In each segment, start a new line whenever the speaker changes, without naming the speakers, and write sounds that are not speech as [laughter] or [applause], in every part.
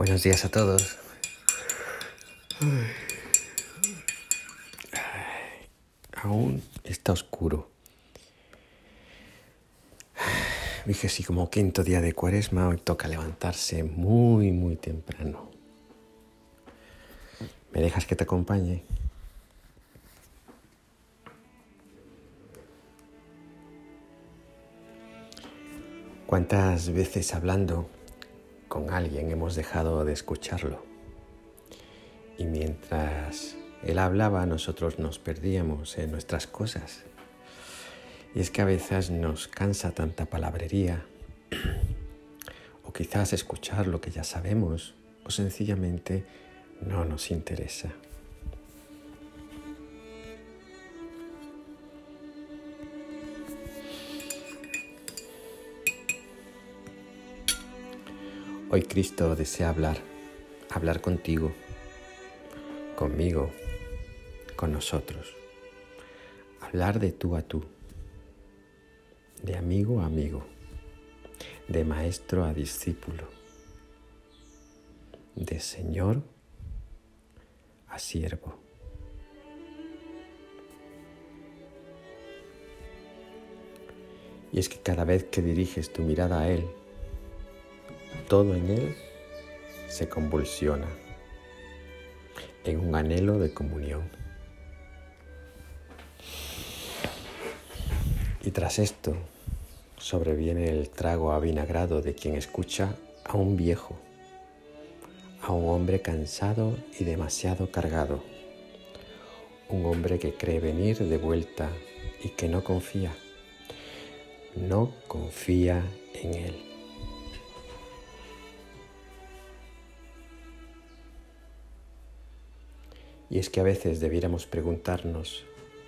Buenos días a todos. Aún está oscuro. Dije sí, como quinto día de cuaresma, hoy toca levantarse muy, muy temprano. ¿Me dejas que te acompañe? ¿Cuántas veces hablando con alguien hemos dejado de escucharlo? Y mientras él hablaba, nosotros nos perdíamos en nuestras cosas. Y es que a veces nos cansa tanta palabrería, [clears throat] o quizás escuchar lo que ya sabemos, o sencillamente no nos interesa. Hoy Cristo desea hablar, hablar contigo, conmigo, con nosotros. Hablar de tú a tú, de amigo a amigo, de maestro a discípulo, de Señor a siervo. Y es que cada vez que diriges tu mirada a Él, todo en él se convulsiona en un anhelo de comunión. Y tras esto sobreviene el trago avinagrado de quien escucha a un viejo, a un hombre cansado y demasiado cargado, un hombre que cree venir de vuelta y que no confía, no confía en él. Y es que a veces debiéramos preguntarnos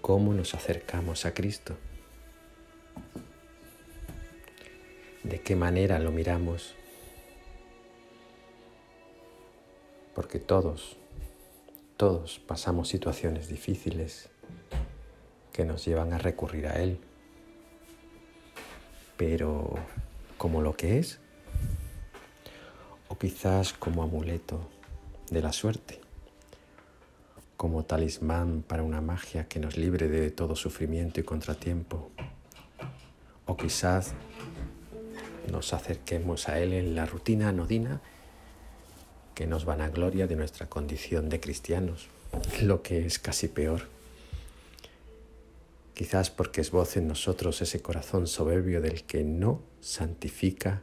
cómo nos acercamos a Cristo. ¿De qué manera lo miramos? Porque todos, todos pasamos situaciones difíciles que nos llevan a recurrir a Él. Pero como lo que es, o quizás como amuleto de la suerte como talismán para una magia que nos libre de todo sufrimiento y contratiempo. O quizás nos acerquemos a Él en la rutina anodina que nos van a gloria de nuestra condición de cristianos, lo que es casi peor. Quizás porque es voz en nosotros ese corazón soberbio del que no santifica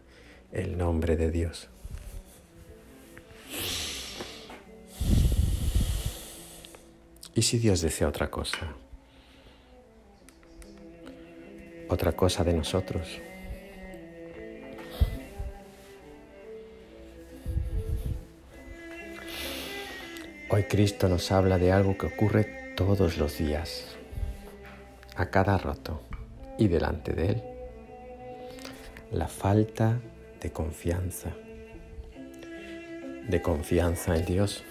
el nombre de Dios. ¿Y si Dios desea otra cosa? Otra cosa de nosotros. Hoy Cristo nos habla de algo que ocurre todos los días, a cada rato y delante de Él. La falta de confianza, de confianza en Dios.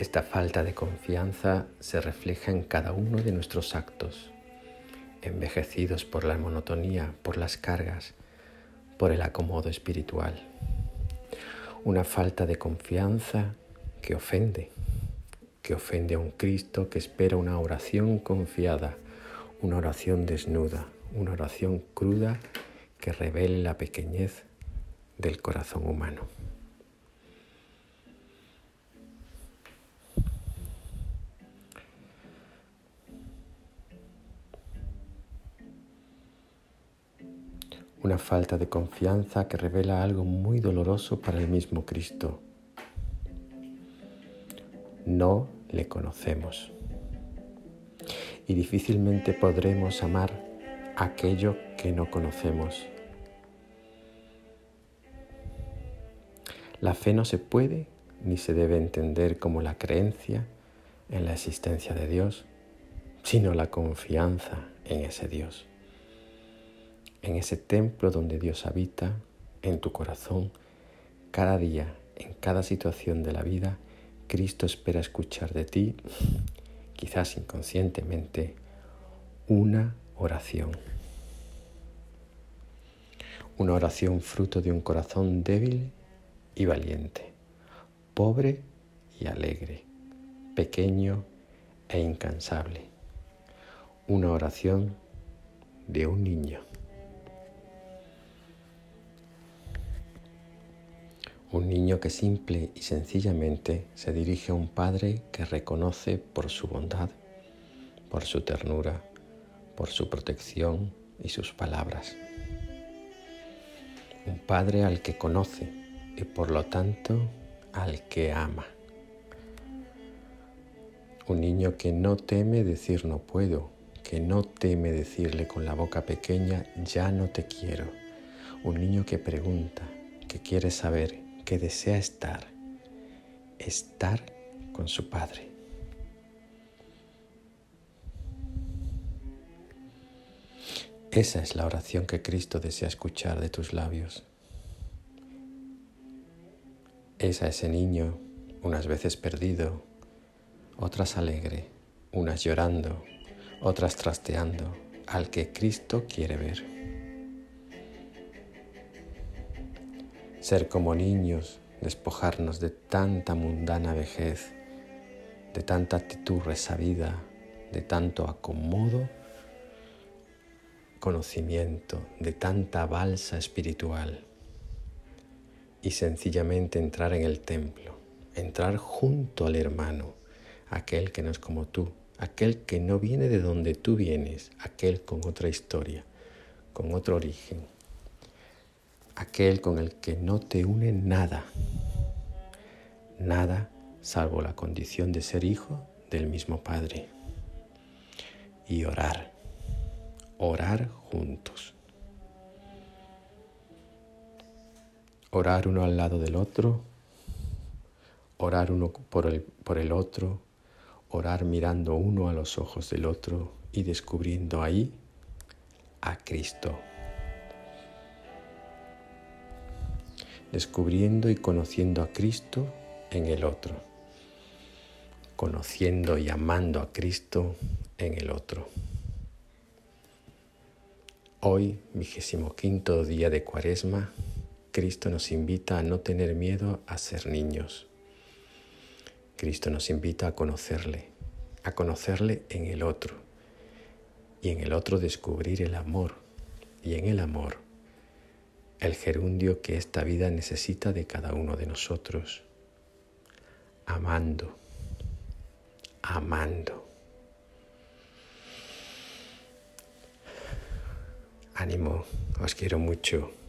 Esta falta de confianza se refleja en cada uno de nuestros actos, envejecidos por la monotonía, por las cargas, por el acomodo espiritual. Una falta de confianza que ofende, que ofende a un Cristo que espera una oración confiada, una oración desnuda, una oración cruda que revele la pequeñez del corazón humano. Una falta de confianza que revela algo muy doloroso para el mismo Cristo. No le conocemos y difícilmente podremos amar aquello que no conocemos. La fe no se puede ni se debe entender como la creencia en la existencia de Dios, sino la confianza en ese Dios en ese templo donde Dios habita, en tu corazón, cada día, en cada situación de la vida, Cristo espera escuchar de ti, quizás inconscientemente, una oración. una oración fruto de un corazón débil y valiente, pobre y alegre, pequeño e incansable. Una oración de un niño. Un niño que simple y sencillamente se dirige a un padre que reconoce por su bondad, por su ternura, por su protección y sus palabras un padre al que conoce y por lo tanto al que ama. Un niño que no teme decir no puedo, que no teme decirle con la boca pequeña ya no te quiero. Un niño que pregunta, que quiere saber, que desea estar, estar con su padre. Esa es la oración que Cristo desea escuchar de tus labios. Es a ese niño, unas veces perdido, otras alegre, unas llorando, otras trasteando, al que Cristo quiere ver. Ser como niños, despojarnos de tanta mundana vejez, de tanta actitud resabida, de tanto acomodo conocimiento, de tanta balsa espiritual y sencillamente entrar en el templo, entrar junto al hermano, aquel que no es como tú, aquel que no viene de donde tú vienes, aquel con otra historia, con otro origen, aquel con el que no te une nada, nada salvo la condición de ser hijo del mismo Padre. Y orar. Orar juntos. Orar uno al lado del otro, orar uno por el, por el otro, orar mirando uno a los ojos del otro y descubriendo ahí a Cristo. Descubriendo y conociendo a Cristo en el otro. Conociendo y amando a Cristo en el otro. Hoy, vigésimo quinto día de Cuaresma, Cristo nos invita a no tener miedo a ser niños. Cristo nos invita a conocerle, a conocerle en el otro y en el otro descubrir el amor y en el amor el gerundio que esta vida necesita de cada uno de nosotros, amando, amando. Ánimo, os quiero mucho.